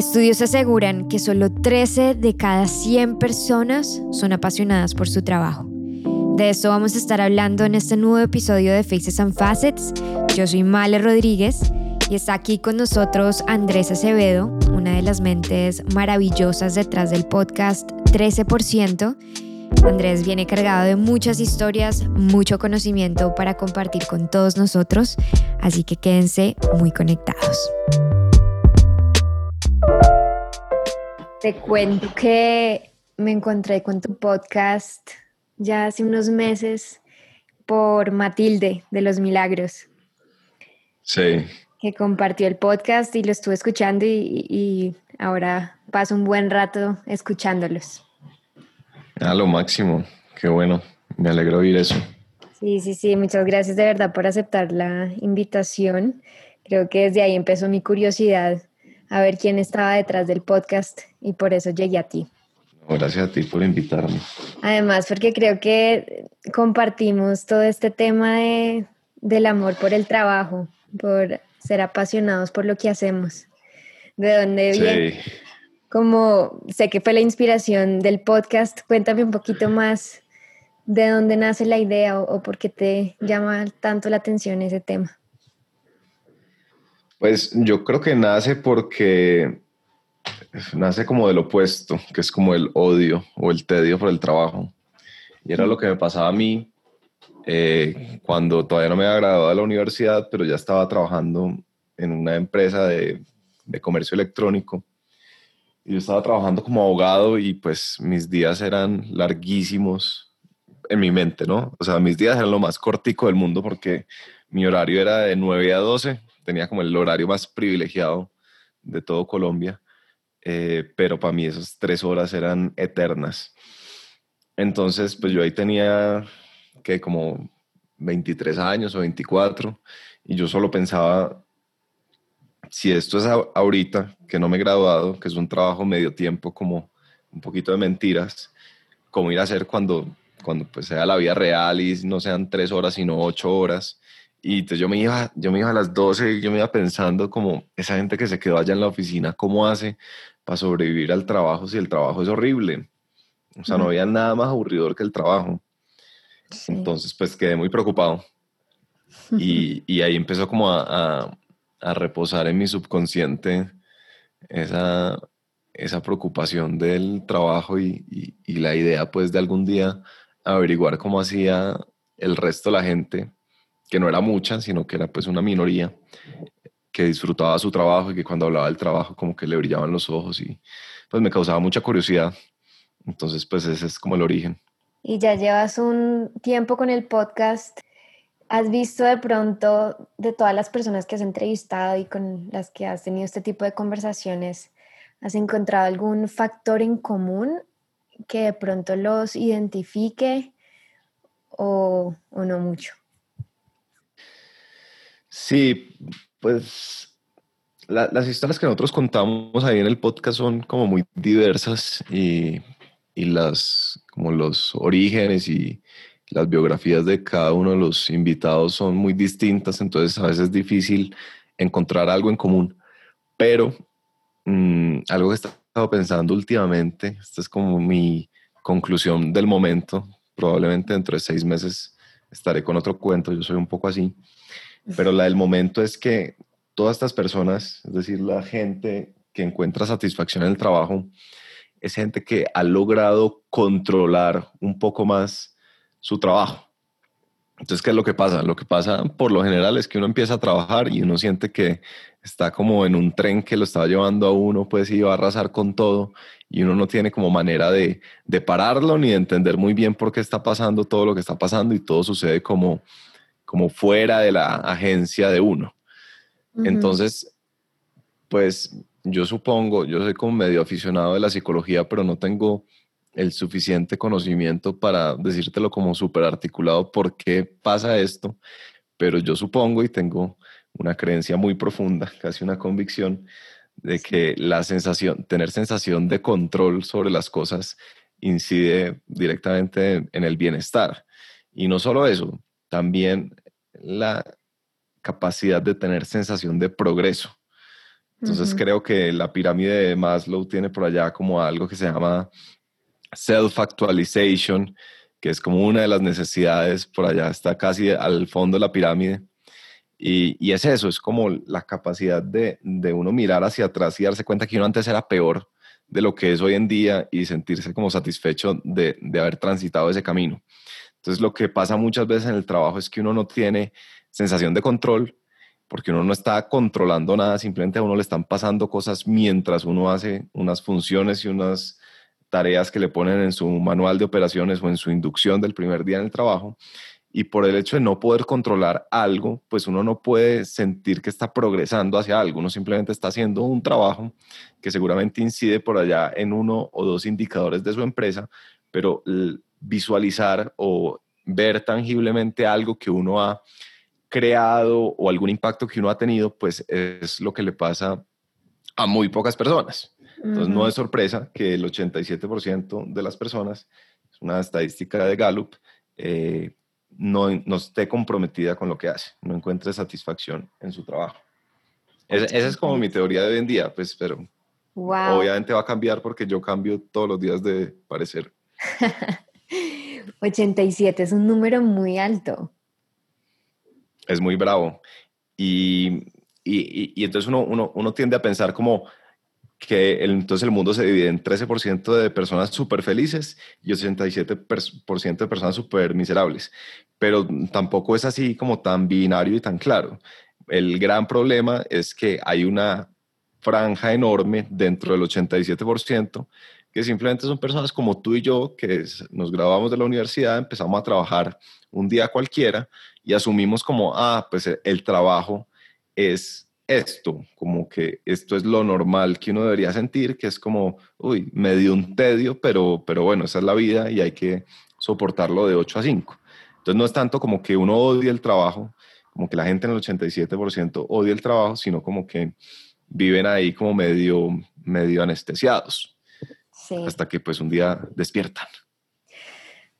Estudios aseguran que solo 13 de cada 100 personas son apasionadas por su trabajo. De esto vamos a estar hablando en este nuevo episodio de Faces and Facets. Yo soy Male Rodríguez y está aquí con nosotros Andrés Acevedo, una de las mentes maravillosas detrás del podcast 13%. Andrés viene cargado de muchas historias, mucho conocimiento para compartir con todos nosotros, así que quédense muy conectados. Te cuento que me encontré con tu podcast ya hace unos meses por Matilde de los Milagros. Sí. Que compartió el podcast y lo estuve escuchando y, ahora paso un buen rato escuchándolos. A lo máximo, qué bueno, me alegro oír eso. Sí, sí, sí, muchas gracias de verdad por aceptar la invitación. Creo que desde ahí empezó mi curiosidad a ver quién estaba detrás del podcast y por eso llegué a ti. Gracias a ti por invitarme. Además, porque creo que compartimos todo este tema de, del amor por el trabajo, por ser apasionados por lo que hacemos. ¿De dónde viene? Sí. Como sé que fue la inspiración del podcast, cuéntame un poquito más de dónde nace la idea o por qué te llama tanto la atención ese tema. Pues yo creo que nace porque nace como del opuesto, que es como el odio o el tedio por el trabajo. Y era lo que me pasaba a mí eh, cuando todavía no me había graduado de la universidad, pero ya estaba trabajando en una empresa de, de comercio electrónico. Y yo estaba trabajando como abogado y pues mis días eran larguísimos en mi mente, ¿no? O sea, mis días eran lo más cortico del mundo porque mi horario era de 9 a 12 tenía como el horario más privilegiado de todo Colombia, eh, pero para mí esas tres horas eran eternas. Entonces, pues yo ahí tenía que como 23 años o 24 y yo solo pensaba, si esto es ahorita, que no me he graduado, que es un trabajo medio tiempo como un poquito de mentiras, ¿cómo ir a hacer cuando, cuando pues sea la vida real y no sean tres horas, sino ocho horas? Y entonces yo me iba, yo me iba a las 12 y yo me iba pensando como esa gente que se quedó allá en la oficina, ¿cómo hace para sobrevivir al trabajo si el trabajo es horrible? O sea, no había nada más aburridor que el trabajo. Entonces, pues quedé muy preocupado. Y, y ahí empezó como a, a, reposar en mi subconsciente esa, esa preocupación del trabajo y, y, y la idea pues de algún día averiguar cómo hacía el resto de la gente que no era mucha, sino que era pues una minoría que disfrutaba su trabajo y que cuando hablaba del trabajo como que le brillaban los ojos y pues me causaba mucha curiosidad. Entonces pues ese es como el origen. Y ya llevas un tiempo con el podcast. ¿Has visto de pronto de todas las personas que has entrevistado y con las que has tenido este tipo de conversaciones, has encontrado algún factor en común que de pronto los identifique o, o no mucho? Sí, pues las historias que nosotros contamos ahí en el podcast son como muy diversas y, y las, como los orígenes y las biografías de cada uno de los invitados son muy distintas, entonces a veces es difícil encontrar algo en común. Pero mm, algo que he estado pensando últimamente, esta es como mi conclusión del momento, probablemente dentro de seis meses estaré con otro cuento, yo soy un poco así, pero la del momento es que todas estas personas, es decir, la gente que encuentra satisfacción en el trabajo, es gente que ha logrado controlar un poco más su trabajo. Entonces, ¿qué es lo que pasa? Lo que pasa por lo general es que uno empieza a trabajar y uno siente que está como en un tren que lo está llevando a uno, pues y va a arrasar con todo y uno no tiene como manera de, de pararlo ni de entender muy bien por qué está pasando todo lo que está pasando y todo sucede como como fuera de la agencia de uno. Entonces, pues yo supongo, yo soy como medio aficionado de la psicología, pero no tengo el suficiente conocimiento para decírtelo como súper articulado por qué pasa esto, pero yo supongo y tengo una creencia muy profunda, casi una convicción, de que la sensación, tener sensación de control sobre las cosas incide directamente en el bienestar. Y no solo eso, también la capacidad de tener sensación de progreso. Entonces creo que la pirámide de Maslow tiene por allá como algo que se llama self-actualization, que es como una de las necesidades, por allá está casi al fondo de la pirámide. Y, y es eso, es como la capacidad de, de, uno mirar hacia atrás y darse cuenta que uno antes era peor de lo que es hoy en día y sentirse como satisfecho de, de haber transitado ese camino. Entonces lo que pasa muchas veces en el trabajo es que uno no tiene sensación de control porque uno no está controlando nada, simplemente a uno le están pasando cosas mientras uno hace unas funciones y unas tareas que le ponen en su manual de operaciones o en su inducción del primer día en el trabajo. Y por el hecho de no poder controlar algo, pues uno no puede sentir que está progresando hacia algo, uno simplemente está haciendo un trabajo que seguramente incide por allá en uno o dos indicadores de su empresa, pero visualizar o ver tangiblemente algo que uno ha creado o algún impacto que uno ha tenido, pues es lo que le pasa a muy pocas personas. Entonces, no es sorpresa que el 87% de las personas, es una estadística de Gallup, eh, no, no, esté comprometida con lo que hace, no encuentre satisfacción en su trabajo. esa es como mi teoría de hoy en día, pues, pero obviamente va a cambiar porque yo cambio todos los días de parecer. 87 es un número muy alto. Es muy bravo. Y, y, y entonces uno, uno, uno tiende a pensar como, que el, entonces el mundo se divide en 13% de personas súper felices y 87% de personas súper miserables. Pero tampoco es así como tan binario y tan claro. El gran problema es que hay una franja enorme dentro del 87% que simplemente son personas como tú y yo que nos graduamos de la universidad, empezamos a trabajar un día cualquiera y asumimos como, ah, pues el trabajo es esto, como que esto es lo normal que uno debería sentir, que es como, uy, me dio un tedio, pero, pero bueno, esa es la vida y hay que soportarlo de 8 a 5. Entonces no es tanto como que uno odie el trabajo, como que la gente en el 87% odia el trabajo, sino como que viven ahí como medio, medio anestesiados, hasta que pues un día despiertan.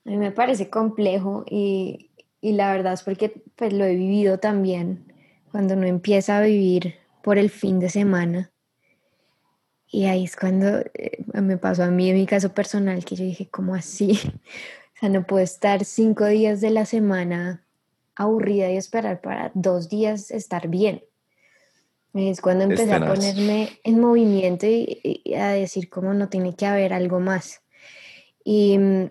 A mí me parece complejo y, y la verdad es porque pues lo he vivido también cuando uno empieza a vivir por el fin de semana. Y ahí es cuando eh, me pasó a mí en mi caso personal que yo dije, ¿cómo así? O sea, no puedo estar cinco días de la semana aburrida y esperar para dos días estar bien. Es cuando empecé a ponerme en movimiento y, y, a decir cómo no tiene que haber algo más. Y mm,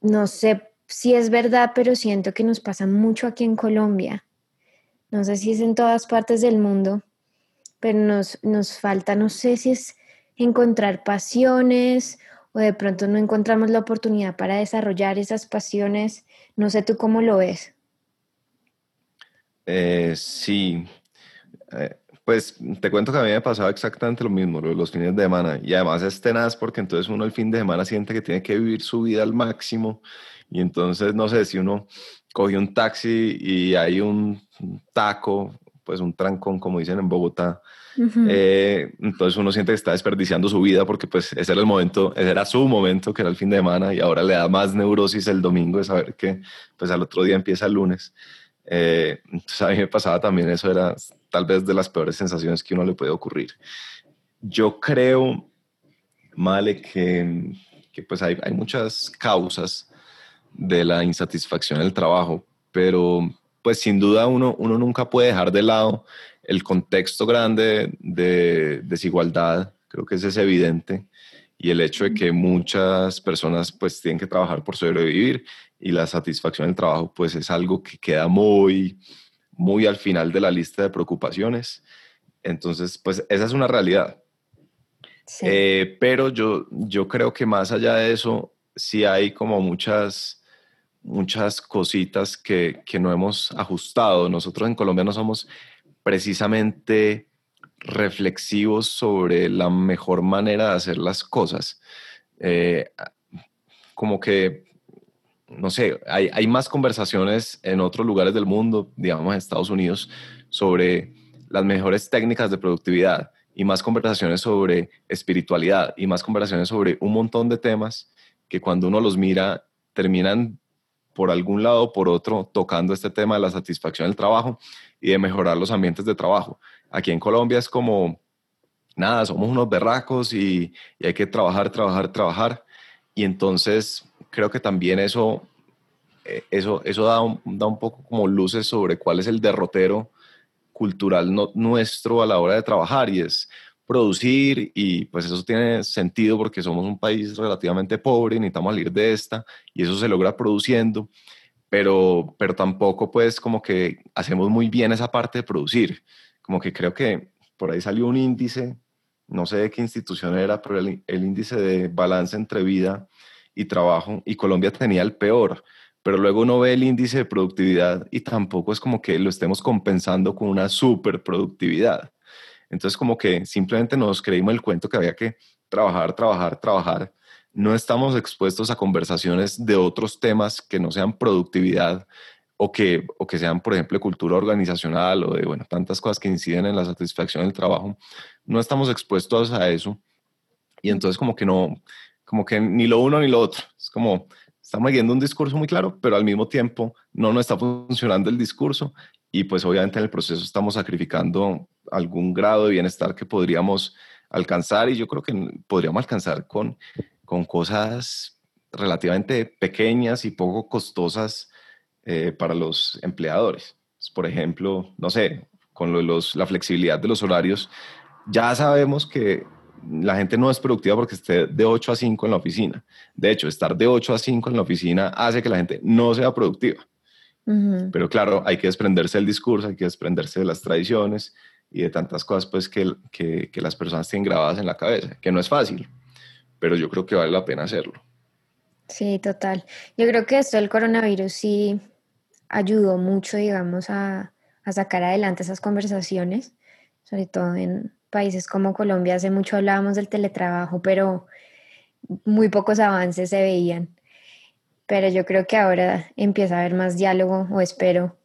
no sé si es verdad, pero siento que nos pasa mucho aquí en Colombia no sé si es en todas partes del mundo, pero nos, nos falta, no sé si es encontrar pasiones o de pronto no encontramos la oportunidad para desarrollar esas pasiones. No sé tú cómo lo ves. Eh, sí, eh, pues te cuento que a mí me pasaba exactamente lo mismo, los fines de semana. Y además es tenaz porque entonces uno el fin de semana siente que tiene que vivir su vida al máximo. Y entonces, no sé, si uno cogió un taxi y hay un taco, pues un trancón, como dicen en Bogotá. Eh, entonces uno siente que está desperdiciando su vida porque pues ese era el momento, ese era su momento, que era el fin de semana, y ahora le da más neurosis el domingo de saber que pues al otro día empieza el lunes. Eh, entonces a mí me pasaba también eso, era tal vez de las peores sensaciones que uno le puede ocurrir. Yo creo, Male, que, que pues hay, hay muchas causas de la insatisfacción en el trabajo, pero pues sin duda uno, uno nunca puede dejar de lado el contexto grande de desigualdad, creo que ese es evidente, y el hecho de que muchas personas pues tienen que trabajar por sobrevivir y la satisfacción del trabajo pues es algo que queda muy, muy al final de la lista de preocupaciones. Entonces pues esa es una realidad. Eh, pero yo, yo creo que más allá de eso, sí hay como muchas muchas cositas que, que, no hemos ajustado. Nosotros en Colombia no somos precisamente reflexivos sobre la mejor manera de hacer las cosas. Eh, como que, no sé, hay, hay, más conversaciones en otros lugares del mundo, digamos en Estados Unidos, sobre las mejores técnicas de productividad y más conversaciones sobre espiritualidad y más conversaciones sobre un montón de temas que cuando uno los mira terminan por algún lado o por otro tocando este tema de la satisfacción del trabajo y de mejorar los ambientes de trabajo. Aquí en Colombia es como, nada, somos unos berracos y, hay que trabajar, trabajar, trabajar. Y entonces creo que también eso, eh, eso, eso da, un, da un poco como luces sobre cuál es el derrotero cultural nuestro a la hora de trabajar y es producir y pues eso tiene sentido porque somos un país relativamente pobre, necesitamos salir de esta y eso se logra produciendo, pero, pero tampoco pues como que hacemos muy bien esa parte de producir, como que creo que por ahí salió un índice, no sé de qué institución era, pero el, el índice de balance entre vida y trabajo y Colombia tenía el peor pero luego uno ve el índice de productividad y tampoco es como que lo estemos compensando con una superproductividad. Entonces como que simplemente nos creímos el cuento que había que trabajar, trabajar, trabajar. No estamos expuestos a conversaciones de otros temas que no sean productividad o que, o que sean, por ejemplo, cultura organizacional o de, bueno, tantas cosas que inciden en la satisfacción del trabajo. No estamos expuestos a eso. Y entonces como que no, como que ni lo uno ni lo otro. Es como, estamos viendo un discurso muy claro, pero al mismo tiempo no nos está funcionando el discurso y pues obviamente en el proceso estamos sacrificando algún grado de bienestar que podríamos alcanzar y yo creo que podríamos alcanzar con, con cosas relativamente pequeñas y poco costosas eh, para los empleadores. Por ejemplo, no sé, con los, la flexibilidad de los horarios, ya sabemos que la gente no es productiva porque esté de 8 a 5 en la oficina. De hecho, estar de 8 a 5 en la oficina hace que la gente no sea productiva. Pero claro, hay que desprenderse del discurso, hay que desprenderse de las tradiciones y de tantas cosas pues que, que, que, las personas tienen grabadas en la cabeza, que no es fácil, pero yo creo que vale la pena hacerlo. Sí, total. Yo creo que esto del coronavirus sí ayudó mucho, digamos, a, a sacar adelante esas conversaciones, sobre todo en países como Colombia. Hace mucho hablábamos del teletrabajo, pero muy pocos avances se veían. Pero yo creo que ahora empieza a haber más diálogo, o espero,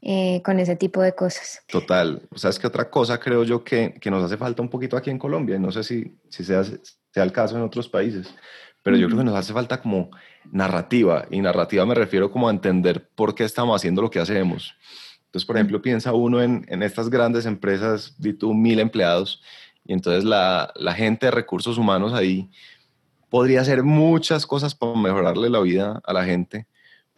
eh, con ese tipo de cosas. Total. O sea, es que otra cosa creo yo que, que nos hace falta un poquito aquí en Colombia, y no sé si, si sea, sea el caso en otros países, pero yo creo que nos hace falta como narrativa, y narrativa me refiero como a entender por qué estamos haciendo lo que hacemos. Entonces, por ejemplo, piensa uno en, estas grandes empresas, di tú, mil empleados, y entonces la, la gente de recursos humanos ahí podría hacer muchas cosas para mejorarle la vida a la gente,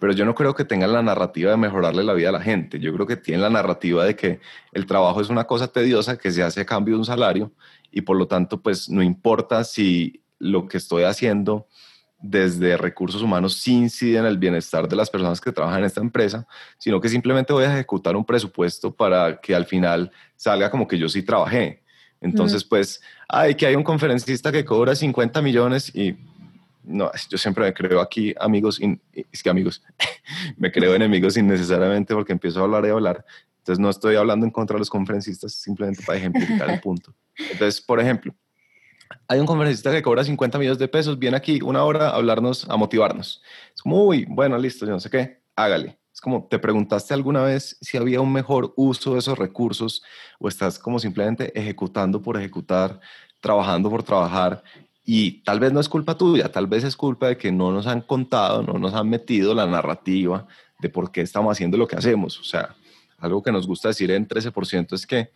pero yo no creo que tengan la narrativa de mejorarle la vida a la gente. Yo creo que tienen la narrativa de que el trabajo es una cosa tediosa que se hace a cambio de un salario y por lo tanto, pues no importa si lo que estoy haciendo desde recursos humanos sí incide en el bienestar de las personas que trabajan en esta empresa, sino que simplemente voy a ejecutar un presupuesto para que al final salga como que yo sí trabajé. Entonces, pues, hay que hay un conferencista que cobra 50 millones y no, yo siempre me creo aquí amigos, es que amigos, me creo enemigos innecesariamente porque empiezo a hablar y hablar. Entonces no estoy hablando en contra de los conferencistas, simplemente para ejemplificar el punto. Entonces, por ejemplo, hay un conferencista que cobra 50 millones de pesos, viene aquí una hora a hablarnos, a motivarnos. Es como, uy, bueno, listo, yo no sé qué, hágale. Es como, ¿te preguntaste alguna vez si había un mejor uso de esos recursos o estás como simplemente ejecutando por ejecutar, trabajando por trabajar y tal vez no es culpa tuya, tal vez es culpa de que no nos han contado, no nos han metido la narrativa de por qué estamos haciendo lo que hacemos. O sea, algo que nos gusta decir en 13% es que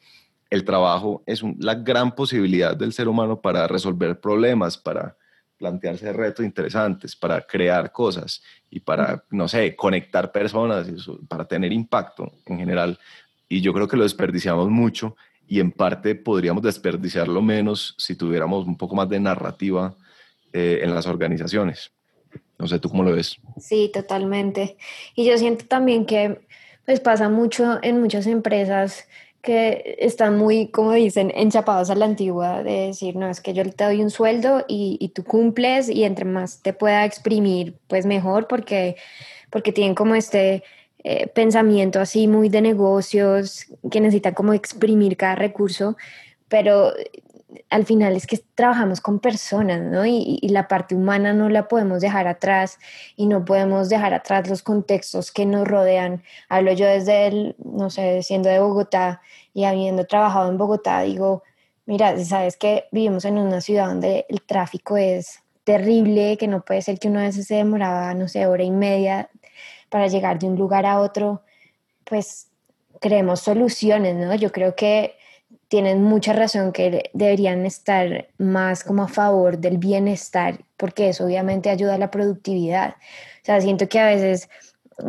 el trabajo es la gran posibilidad del ser humano para resolver problemas, para plantearse retos interesantes, para crear cosas y para, no sé, conectar personas, para tener impacto en general. Y yo creo que lo desperdiciamos mucho y en parte podríamos desperdiciarlo menos si tuviéramos un poco más de narrativa eh, en las organizaciones. No sé, ¿tú cómo lo ves? Sí, totalmente. Y yo siento también que pues pasa mucho en muchas empresas que están muy, como dicen, enchapados a la antigua de decir, no, es que yo te doy un sueldo y, y tú cumples y entre más te pueda exprimir, pues mejor porque, porque tienen como este eh, pensamiento así muy de negocios, que necesita como exprimir cada recurso, pero al final es que trabajamos con personas, ¿no? Y, la parte humana no la podemos dejar atrás y no podemos dejar atrás los contextos que nos rodean. Hablo yo desde, el, no sé, siendo de Bogotá y habiendo trabajado en Bogotá, digo, mira, sabes que vivimos en una ciudad donde el tráfico es terrible, que no puede ser que una vez se demoraba, no sé, hora y media para llegar de un lugar a otro, pues creemos soluciones, ¿no? Yo creo que tienen mucha razón que deberían estar más como a favor del bienestar, porque eso obviamente ayuda a la productividad. O sea, siento que a veces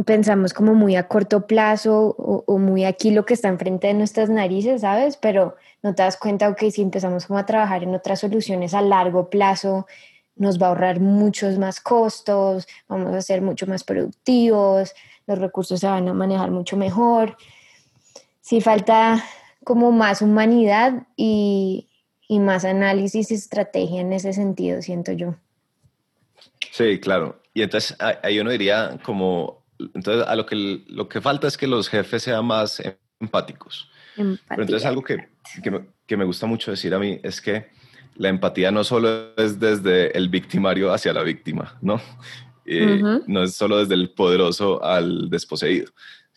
pensamos como muy a corto plazo o, muy aquí lo que está enfrente de nuestras narices, ¿sabes? Pero no te das cuenta, que si empezamos como a trabajar en otras soluciones a largo plazo, nos va a ahorrar muchos más costos, vamos a ser mucho más productivos, los recursos se van a manejar mucho mejor. Si falta como más humanidad y, y más análisis y estrategia en ese sentido, siento yo. Sí, claro. Y entonces ahí uno diría como, entonces a lo que, lo que falta es que los jefes sean más empáticos. Pero entonces algo que, que, me, que me gusta mucho decir a mí es que la empatía no solo es desde el victimario hacia la víctima, ¿no? Eh, no es solo desde el poderoso al desposeído,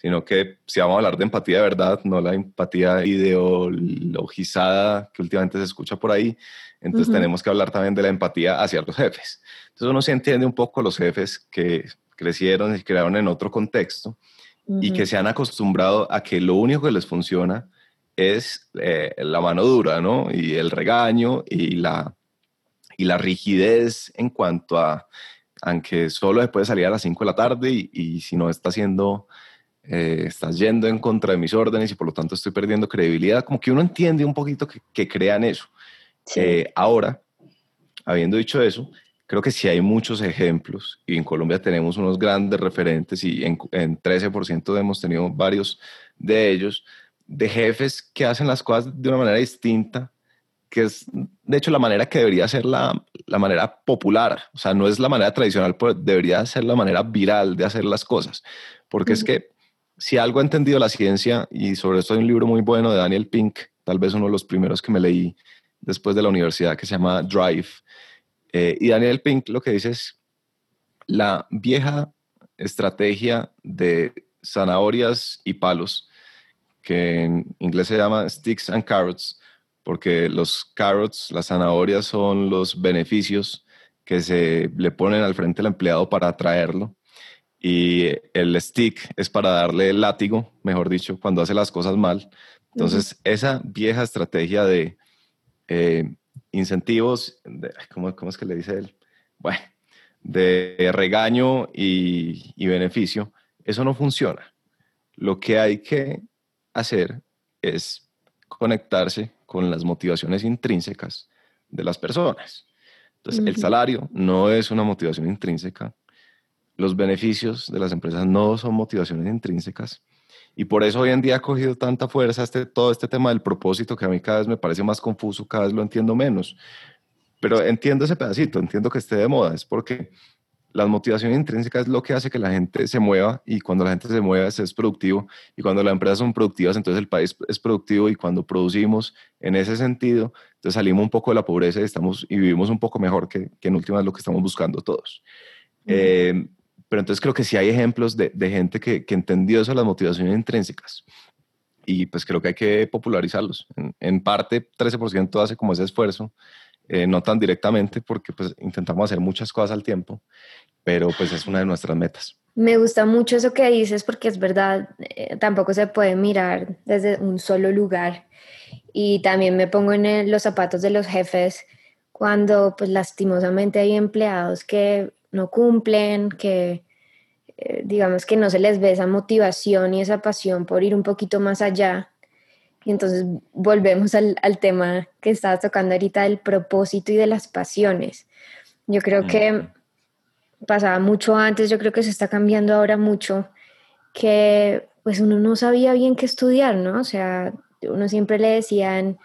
sino que si vamos a hablar de empatía de verdad, no la empatía ideologizada que últimamente se escucha por ahí, entonces tenemos que hablar también de la empatía hacia los jefes. Entonces uno se entiende un poco los jefes que crecieron y crearon en otro contexto y que se han acostumbrado a que lo único que les funciona es eh, la mano dura, ¿no? Y el regaño y la, y la rigidez en cuanto a, aunque solo se puede salir a las 5 de la tarde y, y si no está haciendo eh, estás yendo en contra de mis órdenes y por lo tanto estoy perdiendo credibilidad. Como que uno entiende un poquito que, que crean eso. Eh, ahora, habiendo dicho eso, creo que sí hay muchos ejemplos y en Colombia tenemos unos grandes referentes y en, en 13% hemos tenido varios de ellos, de jefes que hacen las cosas de una manera distinta, que es de hecho la manera que debería ser la, la manera popular, o sea, no es la manera tradicional, pero debería ser la manera viral de hacer las cosas, porque es que si algo ha entendido la ciencia, y sobre esto hay un libro muy bueno de Daniel Pink, tal vez uno de los primeros que me leí después de la universidad, que se llama Drive. Eh, y Daniel Pink lo que dice es, la vieja estrategia de zanahorias y palos, que en inglés se llama sticks and carrots, porque los carrots, las zanahorias son los beneficios que se le ponen al frente al empleado para atraerlo y el stick es para darle el látigo, mejor dicho, cuando hace las cosas mal. Entonces, esa vieja estrategia de eh, incentivos, ¿cómo, es que le dice él? Bueno, de regaño y, y beneficio, eso no funciona. Lo que hay que hacer es conectarse con las motivaciones intrínsecas de las personas. Entonces, el salario no es una motivación intrínseca, los beneficios de las empresas no son motivaciones intrínsecas. Y por eso hoy en día ha cogido tanta fuerza este, todo este tema del propósito que a mí cada vez me parece más confuso, cada vez lo entiendo menos. Pero entiendo ese pedacito, entiendo que esté de moda, es porque la motivación intrínseca es lo que hace que la gente se mueva y cuando la gente se mueve es, productivo y cuando las empresas son productivas entonces el país es productivo y cuando producimos en ese sentido entonces salimos un poco de la pobreza y, estamos, y vivimos un poco mejor que, que en últimas lo que estamos buscando todos. Eh, pero entonces creo que sí hay ejemplos de, de gente que, que, entendió eso, las motivaciones intrínsecas. Y pues creo que hay que popularizarlos. En, parte, 13% hace como ese esfuerzo, eh, no tan directamente porque pues intentamos hacer muchas cosas al tiempo, pero pues es una de nuestras metas. Me gusta mucho eso que dices porque es verdad, eh, tampoco se puede mirar desde un solo lugar. Y también me pongo en los zapatos de los jefes cuando pues lastimosamente hay empleados que no cumplen, que eh, digamos que no se les ve esa motivación y esa pasión por ir un poquito más allá. Y entonces volvemos al, tema que estabas tocando ahorita del propósito y de las pasiones. Yo creo que pasaba mucho antes, yo creo que se está cambiando ahora mucho, que pues uno no sabía bien qué estudiar, ¿no? O sea, uno siempre le decían,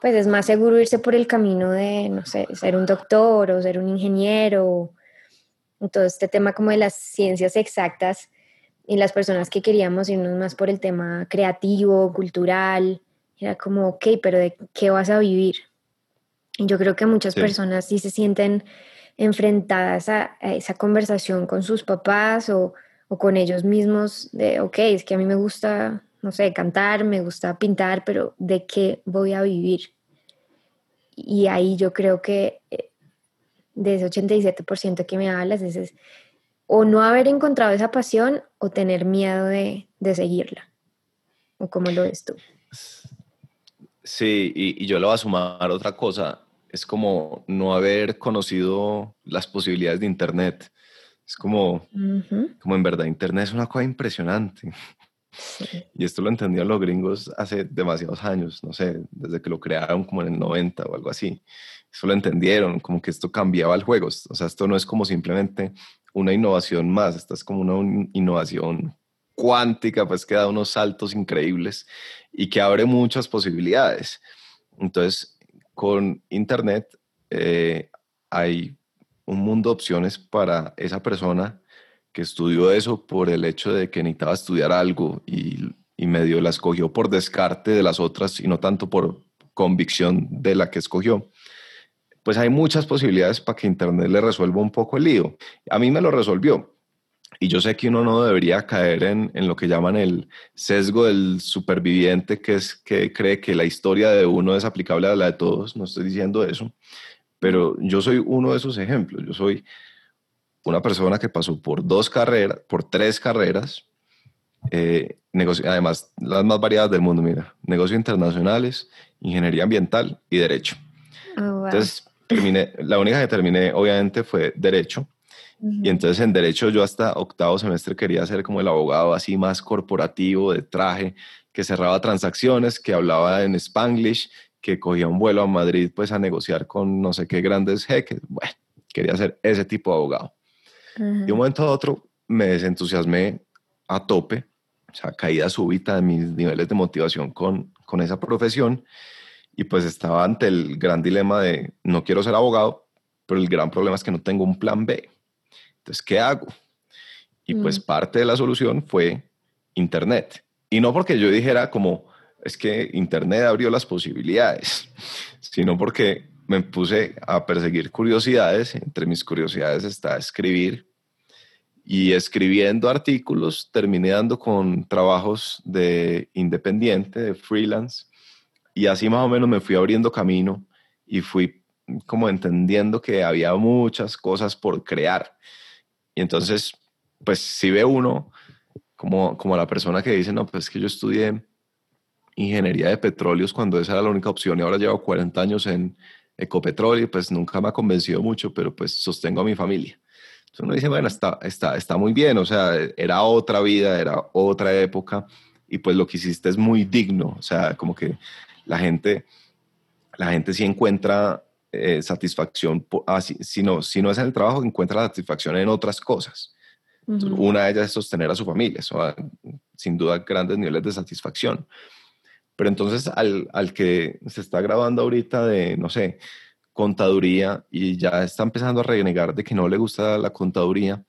pues es más seguro irse por el camino de, no sé, ser un doctor o ser un ingeniero todo este tema como de las ciencias exactas y las personas que queríamos irnos más por el tema creativo, cultural, era como, ok, pero ¿de qué vas a vivir? Y yo creo que muchas personas sí se sienten enfrentadas a, esa conversación con sus papás o, o con ellos mismos de, ok, es que a mí me gusta, no sé, cantar, me gusta pintar, pero ¿de qué voy a vivir? Y ahí yo creo que eh, de ese 87% que me hablas, es, o no haber encontrado esa pasión o tener miedo de, de seguirla. ¿O cómo lo ves tú? Sí, y, yo le voy a sumar otra cosa. Es como no haber conocido las posibilidades de Internet. Es como, como en verdad, Internet es una cosa impresionante. Y esto lo entendían los gringos hace demasiados años, no sé, desde que lo crearon como en el 90 o algo así. Eso lo entendieron, como que esto cambiaba el juego. O sea, esto no es como simplemente una innovación más, esta es como una innovación cuántica, pues que da unos saltos increíbles y que abre muchas posibilidades. Entonces, con Internet eh, hay un mundo de opciones para esa persona que estudió eso por el hecho de que necesitaba estudiar algo y, y medio la escogió por descarte de las otras y no tanto por convicción de la que escogió pues hay muchas posibilidades para que Internet le resuelva un poco el lío. A mí me lo resolvió. Y yo sé que uno no debería caer en, en, lo que llaman el sesgo del superviviente, que es que cree que la historia de uno es aplicable a la de todos. No estoy diciendo eso, pero yo soy uno de esos ejemplos. Yo soy una persona que pasó por dos carreras, por tres carreras, eh, además las más variadas del mundo, mira, negocios internacionales, ingeniería ambiental y derecho. Oh, Entonces, terminé, la única que terminé obviamente fue derecho. Y entonces en derecho yo hasta octavo semestre quería ser como el abogado así más corporativo, de traje, que cerraba transacciones, que hablaba en spanglish, que cogía un vuelo a Madrid pues a negociar con no sé qué grandes jeques. Bueno, quería ser ese tipo de abogado. Y de un momento a otro me desentusiasmé a tope, o sea, caída súbita de mis niveles de motivación con, con esa profesión y pues estaba ante el gran dilema de no quiero ser abogado, pero el gran problema es que no tengo un plan B. Entonces, ¿qué hago? Y pues mm. parte de la solución fue Internet. Y no porque yo dijera como, es que Internet abrió las posibilidades, sino porque me puse a perseguir curiosidades. Entre mis curiosidades está escribir. Y escribiendo artículos terminé dando con trabajos de independiente, de freelance, y así más o menos me fui abriendo camino y fui como entendiendo que había muchas cosas por crear. Y entonces, pues si ve uno como, como la persona que dice, no, pues es que yo estudié ingeniería de petróleos cuando esa era la única opción y ahora llevo 40 años en Ecopetróleo y pues nunca me ha convencido mucho, pero pues sostengo a mi familia. Entonces uno dice, bueno, está, está, está muy bien, o sea, era otra vida, era otra época y pues lo que hiciste es muy digno, o sea, como que la gente, la gente sí encuentra eh, satisfacción, ah, si, no, si no es en el trabajo, encuentra satisfacción en otras cosas. una de ellas es sostener a su familia, eso sin duda grandes niveles de satisfacción. Pero entonces al, al que se está grabando ahorita de, no sé, contaduría y ya está empezando a renegar de que no le gusta la contaduría,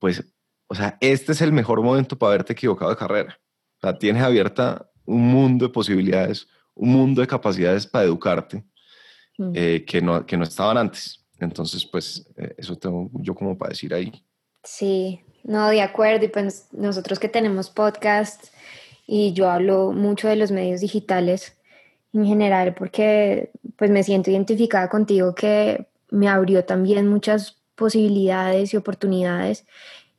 pues, o sea, este es el mejor momento para haberte equivocado de carrera. O sea, tienes abierta un mundo de posibilidades, un mundo de capacidades para educarte mm. eh, que, no, que no estaban antes. Entonces, pues eh, eso tengo yo como para decir ahí. Sí, no, de acuerdo. Y pues nosotros que tenemos podcast y yo hablo mucho de los medios digitales en general porque pues me siento identificada contigo que me abrió también muchas posibilidades y oportunidades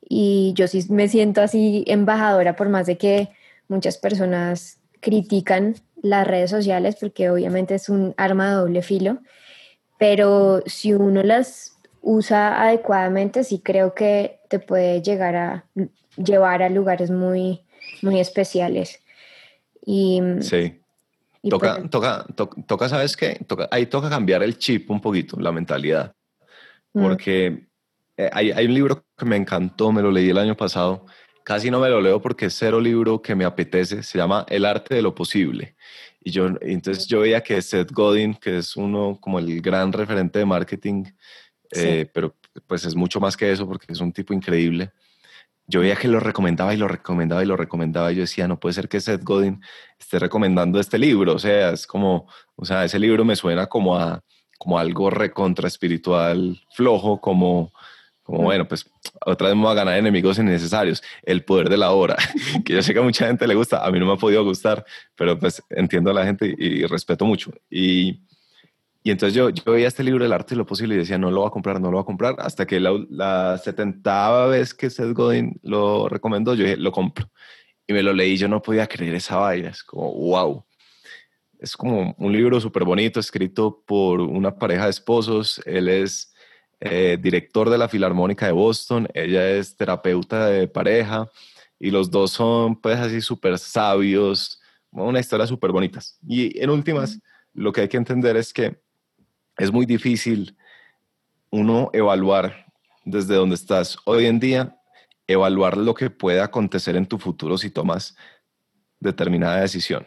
y yo sí me siento así embajadora por más de que muchas personas critican las redes sociales porque obviamente es un arma de doble filo, pero si uno las usa adecuadamente, sí creo que te puede llegar a llevar a lugares muy, muy especiales. Y, sí. toca, pues toca, toca, ¿sabes qué? Toca, ahí toca cambiar el chip un poquito, la mentalidad. Mm. Porque eh, hay, hay un libro que me encantó, me lo leí el año pasado, casi no me lo leo porque es cero libro que me apetece, se llama El arte de lo posible. Y yo, entonces yo veía que Seth Godin, que es uno como el gran referente de marketing, eh, pero pues es mucho más que eso porque es un tipo increíble. Yo veía que lo recomendaba y lo recomendaba y lo recomendaba y yo decía, no puede ser que Seth Godin esté recomendando este libro, o sea, es como, o sea, ese libro me suena como a como algo recontra espiritual flojo, como como bueno, pues otra vez me voy a ganar enemigos innecesarios. El poder de la hora, que yo sé que a mucha gente le gusta, a mí no me ha podido gustar, pero pues entiendo a la gente y, respeto mucho. Y, y entonces yo, yo veía este libro del arte y lo posible y decía, no lo voy a comprar, no lo voy a comprar, hasta que la, la 70 vez que Seth Godin lo recomendó, yo dije, lo compro. Y me lo leí, yo no podía creer esa vaina, es como, wow. es como un libro súper bonito, escrito por una pareja de esposos. Él es eh, director de la Filarmónica de Boston, ella es terapeuta de pareja y los dos son pues así súper sabios, una historia súper bonitas. Y en últimas, lo que hay que entender es que es muy difícil uno evaluar desde donde estás hoy en día, evaluar lo que puede acontecer en tu futuro si tomas determinada decisión.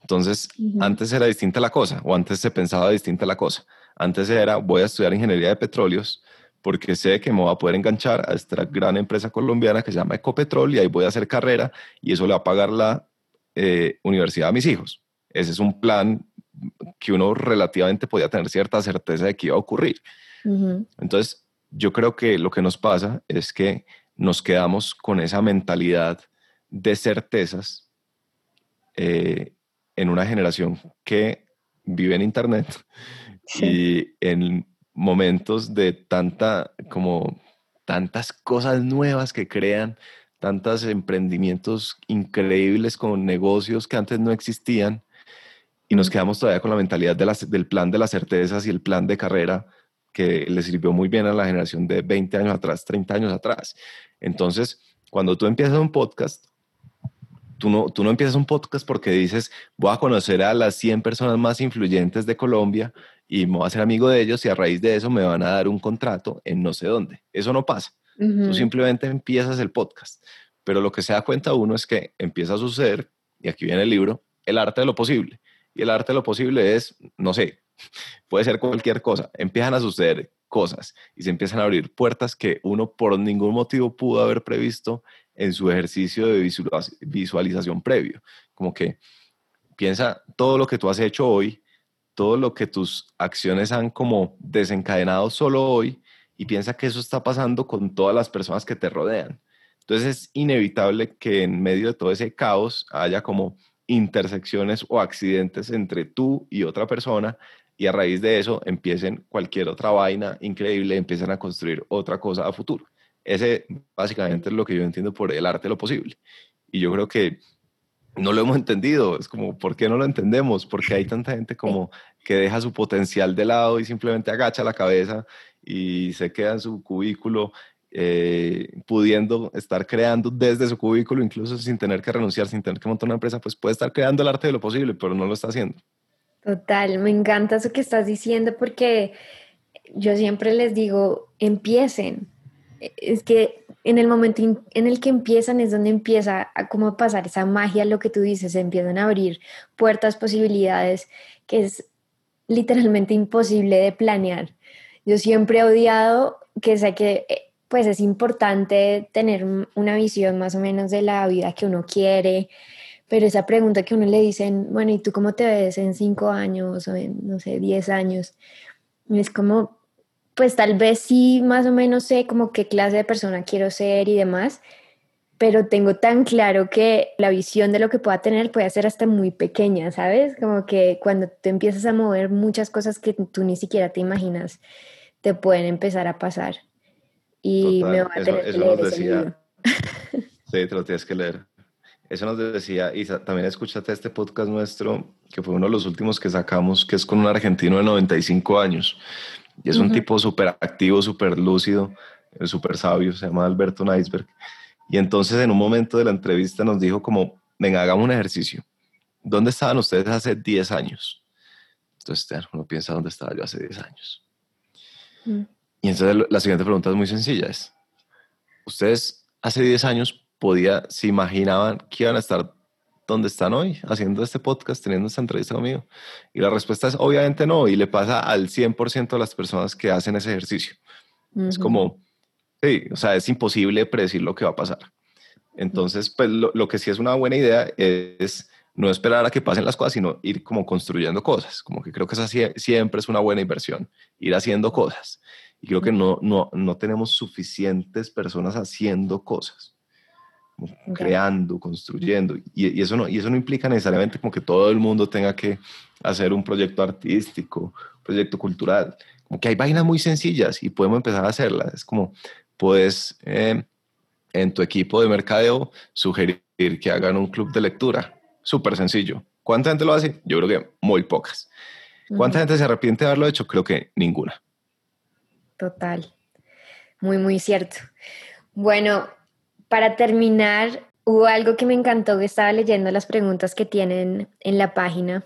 Entonces, antes era distinta la cosa, o antes se pensaba distinta la cosa. Antes era, voy a estudiar ingeniería de petróleos porque sé que me voy a poder enganchar a esta gran empresa colombiana que se llama Ecopetrol y ahí voy a hacer carrera y eso le va a pagar la eh, universidad a mis hijos. Ese es un plan que uno relativamente podía tener cierta certeza de que iba a ocurrir. Entonces, yo creo que lo que nos pasa es que nos quedamos con esa mentalidad de certezas eh, en una generación que vive en Internet y en momentos de tanta, como tantas cosas nuevas que crean, tantos emprendimientos increíbles con negocios que antes no existían y nos quedamos todavía con la mentalidad de del plan de las certezas y el plan de carrera que le sirvió muy bien a la generación de 20 años atrás, 30 años atrás. Entonces, cuando tú empiezas un podcast, tú no, tú no empiezas un podcast porque dices, voy a conocer a las 100 personas más influyentes de Colombia y me voy a hacer amigo de ellos y a raíz de eso me van a dar un contrato en no sé dónde. Eso no pasa. Tú simplemente empiezas el podcast. Pero lo que se da cuenta uno es que empieza a suceder, y aquí viene el libro, el arte de lo posible. Y el arte de lo posible es, no sé, puede ser cualquier cosa. Empiezan a suceder cosas y se empiezan a abrir puertas que uno por ningún motivo pudo haber previsto en su ejercicio de visualización previo. Como que piensa todo lo que tú has hecho hoy, todo lo que tus acciones han como desencadenado solo hoy y piensa que eso está pasando con todas las personas que te rodean. Entonces es inevitable que en medio de todo ese caos haya como intersecciones o accidentes entre tú y otra persona y a raíz de eso empiecen cualquier otra vaina increíble, empiezan a construir otra cosa a futuro. Ese básicamente es lo que yo entiendo por el arte de lo posible. Y yo creo que no lo hemos entendido. Es como, ¿por qué no lo entendemos? Porque hay tanta gente como que deja su potencial de lado y simplemente agacha la cabeza y se queda en su cubículo eh, pudiendo estar creando desde su cubículo, incluso sin tener que renunciar, sin tener que montar una empresa, pues puede estar creando el arte de lo posible, pero no lo está haciendo. Total, me encanta eso que estás diciendo porque yo siempre les digo, empiecen. Es que en el momento en el que empiezan es donde empieza a como pasar esa magia, lo que tú dices, se empiezan a abrir puertas, posibilidades, que es literalmente imposible de planear. Yo siempre he odiado que sé que eh, pues es importante tener una visión más o menos de la vida que uno quiere, pero esa pregunta que uno le dicen, bueno, ¿y tú cómo te ves en cinco años o en, no sé, diez años? Es como, pues tal vez sí, más o menos sé como qué clase de persona quiero ser y demás, pero tengo tan claro que la visión de lo que pueda tener puede ser hasta muy pequeña, ¿sabes? Como que cuando te empiezas a mover muchas cosas que tú ni siquiera te imaginas, te pueden empezar a pasar y me voy a tener que leer decía, Sí, te lo tienes que leer. Eso nos decía, y también escúchate este podcast nuestro, que fue uno de los últimos que sacamos, que es con un argentino de 95 años. Y es un tipo súper activo, súper lúcido, súper sabio, se llama Alberto Neisberg. Y entonces en un momento de la entrevista nos dijo como, venga, hagamos un ejercicio. ¿Dónde estaban ustedes hace 10 años? Entonces uno piensa, ¿dónde estaba yo hace 10 años? Mm. Y entonces la siguiente pregunta es muy sencilla. Es, ¿Ustedes hace 10 años podía, se imaginaban que iban a estar donde están hoy, haciendo este podcast, teniendo esta entrevista conmigo? Y la respuesta es obviamente no, y le pasa al 100% de las personas que hacen ese ejercicio. Es como, sí, o sea, es imposible predecir lo que va a pasar. Entonces, pues lo, lo, que sí es una buena idea es no esperar a que pasen las cosas, sino ir como construyendo cosas. Como que creo que esa siempre es una buena inversión, ir haciendo cosas. Y creo que no, no, no tenemos suficientes personas haciendo cosas, creando, construyendo. Y, eso no, y eso no implica necesariamente como que todo el mundo tenga que hacer un proyecto artístico, proyecto cultural. Como que hay vainas muy sencillas y podemos empezar a hacerlas. Es como, puedes eh, en tu equipo de mercadeo sugerir que hagan un club de lectura. Súper sencillo. ¿Cuánta gente lo hace? Yo creo que muy pocas. ¿Cuánta gente se arrepiente de haberlo hecho? Creo que ninguna. Total. Muy, muy cierto. Bueno, para terminar, hubo algo que me encantó que estaba leyendo las preguntas que tienen en la página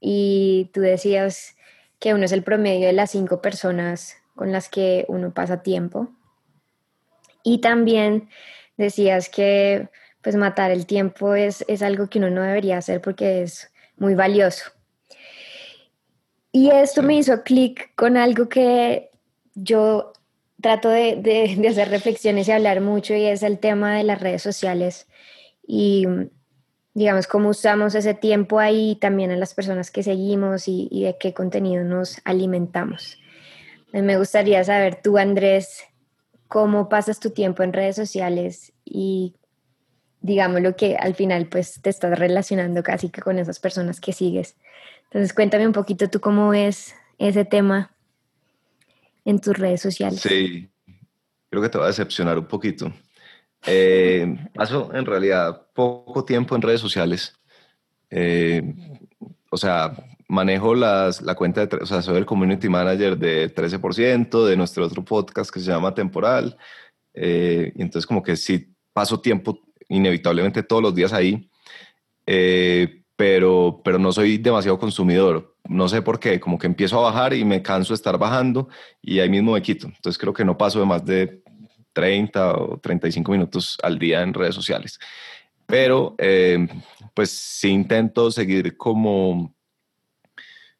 y tú decías que uno es el promedio de las cinco personas con las que uno pasa tiempo. Y también decías que pues matar el tiempo es, es algo que uno no debería hacer porque es muy valioso. Y esto me hizo clic con algo que yo trato de, de, hacer reflexiones y hablar mucho y es el tema de las redes sociales y digamos cómo usamos ese tiempo ahí también a las personas que seguimos y, y de qué contenido nos alimentamos. Me gustaría saber tú, Andrés, cómo pasas tu tiempo en redes sociales y digamos lo que al final pues te estás relacionando casi que con esas personas que sigues. Entonces cuéntame un poquito tú cómo ves ese tema en tus redes sociales. Sí, creo que te va a decepcionar un poquito. Eh, paso en realidad poco tiempo en redes sociales. Eh, o sea, manejo las, la cuenta de, o sea, soy el community manager de 13% de nuestro otro podcast que se llama Temporal. Eh, y entonces como que sí paso tiempo inevitablemente todos los días ahí. Pero, pero no soy demasiado consumidor. No sé por qué, como que empiezo a bajar y me canso de estar bajando y ahí mismo me quito. Entonces creo que no paso de más de 30 o 35 minutos al día en redes sociales. Pero eh, pues sí intento seguir como,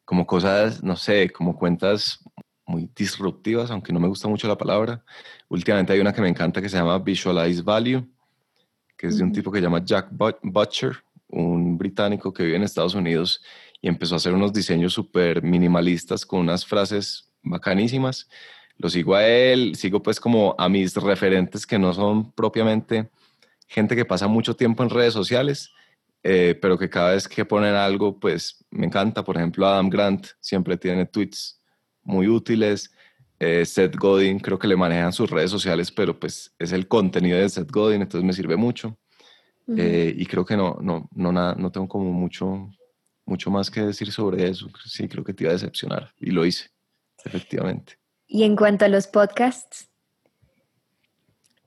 como cosas, no sé, como cuentas muy disruptivas, aunque no me gusta mucho la palabra. Últimamente hay una que me encanta que se llama Visualize Value, que es de un tipo que se llama Jack Butcher un británico que vive en Estados Unidos y empezó a hacer unos diseños súper minimalistas con unas frases bacanísimas. Lo sigo a él, sigo pues como a mis referentes que no son propiamente gente que pasa mucho tiempo en redes sociales, eh, pero que cada vez que ponen algo, pues me encanta. Por ejemplo, Adam Grant siempre tiene tweets muy útiles. Eh, Seth Godin creo que le manejan sus redes sociales, pero pues es el contenido de Seth Godin, entonces me sirve mucho. Eh, y creo que no, no, no, nada, no tengo como mucho, mucho más que decir sobre eso. Sí, creo que te iba a decepcionar y lo hice, efectivamente. ¿Y en cuanto a los podcasts?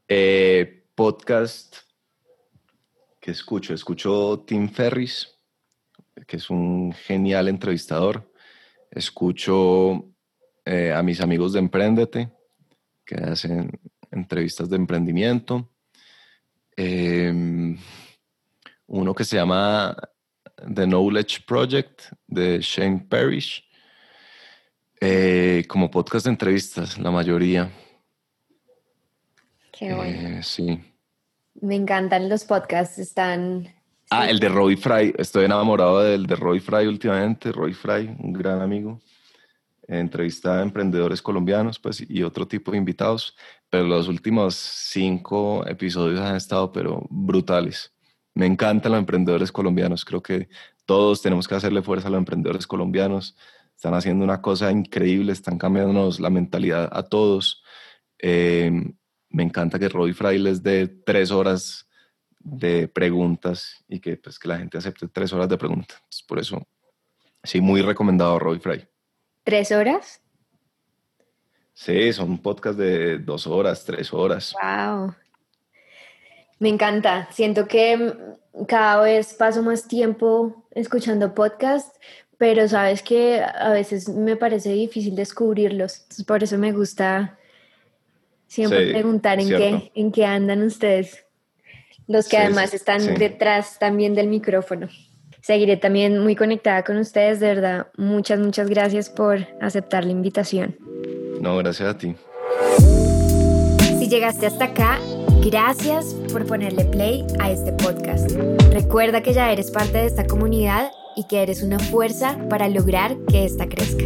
Eh, podcast que escucho, escucho Tim Ferris, que es un genial entrevistador. Escucho eh, a mis amigos de Emprendete, que hacen entrevistas de emprendimiento. Em, uno que se llama The Knowledge Project de Shane Parrish, eh, como podcast de entrevistas, la mayoría. Qué bueno. Eh, sí. Me encantan los podcasts, están... Ah, el de Roy Fry, estoy enamorado del de Roy Fry últimamente, Roy Fry, un gran amigo entrevista a emprendedores colombianos pues, y otro tipo de invitados, pero los últimos cinco episodios han estado pero brutales. Me encantan los emprendedores colombianos, creo que todos tenemos que hacerle fuerza a los emprendedores colombianos, están haciendo una cosa increíble, están cambiándonos la mentalidad a todos. Eh, me encanta que Roy Fry les dé tres horas de preguntas y que, pues, que la gente acepte tres horas de preguntas. por eso, sí, muy recomendado Roy Fry. ¿Tres horas? Sí, son un podcast de dos horas, tres horas. Wow. Me encanta. Siento que cada vez paso más tiempo escuchando podcasts, pero sabes que a veces me parece difícil descubrirlos. por eso me gusta siempre preguntar en qué, en qué andan ustedes, los que además están detrás también del micrófono seguiré también muy conectada con ustedes. De verdad, muchas, muchas gracias por aceptar la invitación. No, gracias a ti. Si llegaste hasta acá, gracias por ponerle play a este podcast. Recuerda que ya eres parte de esta comunidad y que eres una fuerza para lograr que esta crezca.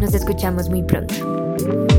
Nos escuchamos muy pronto.